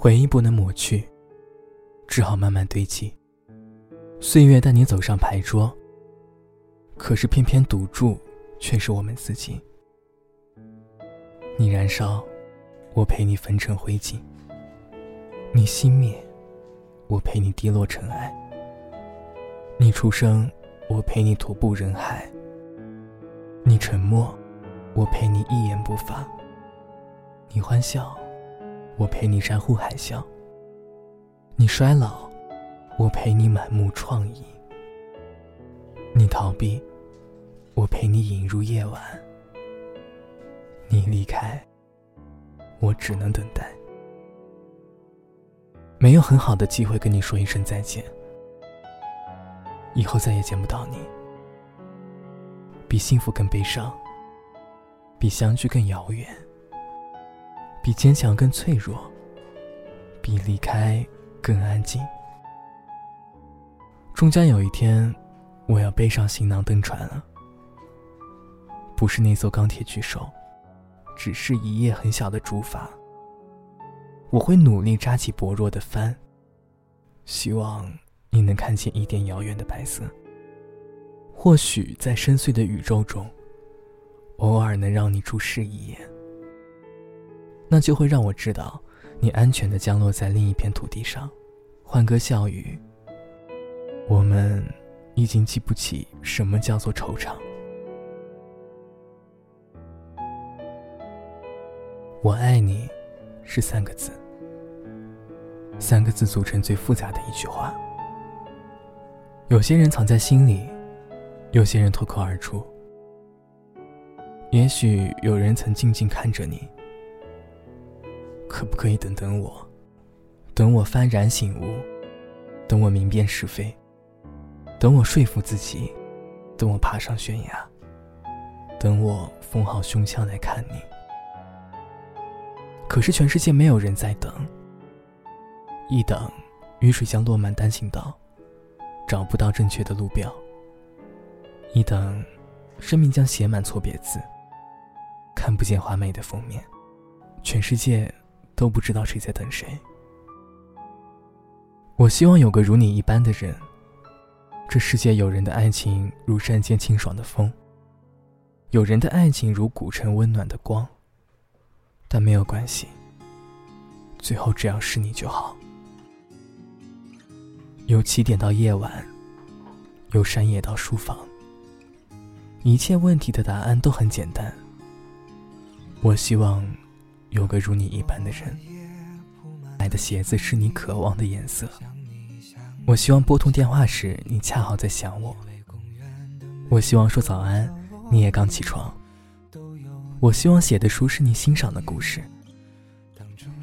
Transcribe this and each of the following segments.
回忆不能抹去，只好慢慢堆积。岁月带你走上牌桌，可是偏偏赌注却是我们自己。你燃烧，我陪你焚成灰烬；你熄灭，我陪你滴落尘埃。你出生，我陪你徒步人海；你沉默，我陪你一言不发；你欢笑。我陪你山呼海啸，你衰老，我陪你满目疮痍；你逃避，我陪你引入夜晚；你离开，我只能等待。没有很好的机会跟你说一声再见，以后再也见不到你。比幸福更悲伤，比相聚更遥远。比坚强更脆弱，比离开更安静。终将有一天，我要背上行囊登船了。不是那艘钢铁巨兽，只是一叶很小的竹筏。我会努力扎起薄弱的帆，希望你能看见一点遥远的白色。或许在深邃的宇宙中，偶尔能让你注视一眼。那就会让我知道，你安全的降落在另一片土地上，欢歌笑语。我们已经记不起什么叫做惆怅。我爱你，是三个字。三个字组成最复杂的一句话。有些人藏在心里，有些人脱口而出。也许有人曾静静看着你。可不可以等等我？等我幡然醒悟，等我明辨是非，等我说服自己，等我爬上悬崖，等我封好胸腔来看你。可是全世界没有人在等。一等，雨水将落满单行道，找不到正确的路标；一等，生命将写满错别字，看不见华美的封面。全世界。都不知道谁在等谁。我希望有个如你一般的人。这世界有人的爱情如山间清爽的风，有人的爱情如古城温暖的光。但没有关系，最后只要是你就好。由起点到夜晚，由山野到书房，一切问题的答案都很简单。我希望。有个如你一般的人，买的鞋子是你渴望的颜色。我希望拨通电话时，你恰好在想我。我希望说早安，你也刚起床。我希望写的书是你欣赏的故事。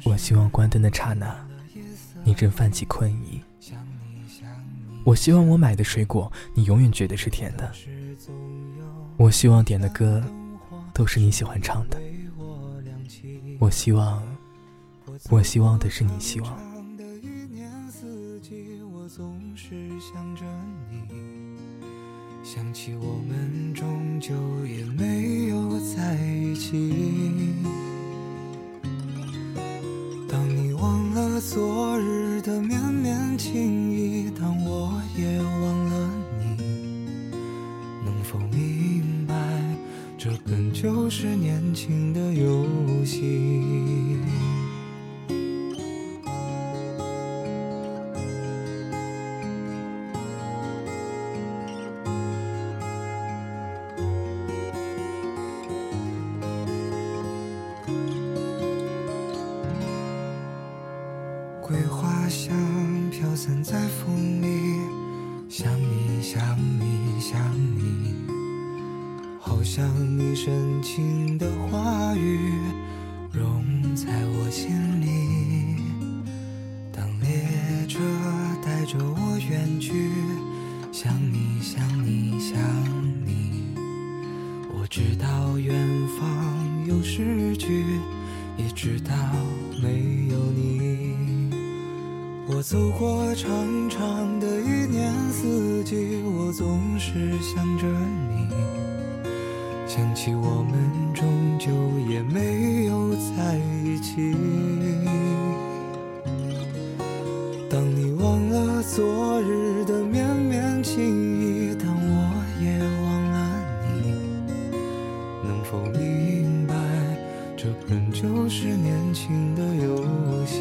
我希望关灯的刹那，你正泛起困意。我希望我买的水果，你永远觉得是甜的。我希望点的歌，都是你喜欢唱的。我希望，我希望的是你希望。想起我们终究也没有在一起。当你忘了昨日的绵绵情意，当我也忘了你，能否明白，本就是年轻的游戏。桂花香飘散在风里，想你想你想你，好像你深情的话语融在我心里。当列车带着我远去，想你想你想你，我知道远方有诗句，也知道没有你。我走过长长的一年四季，我总是想着你，想起我们终究也没有在一起当你忘了昨日的绵绵情意当我也忘了你能否明白这本就是年轻的游戏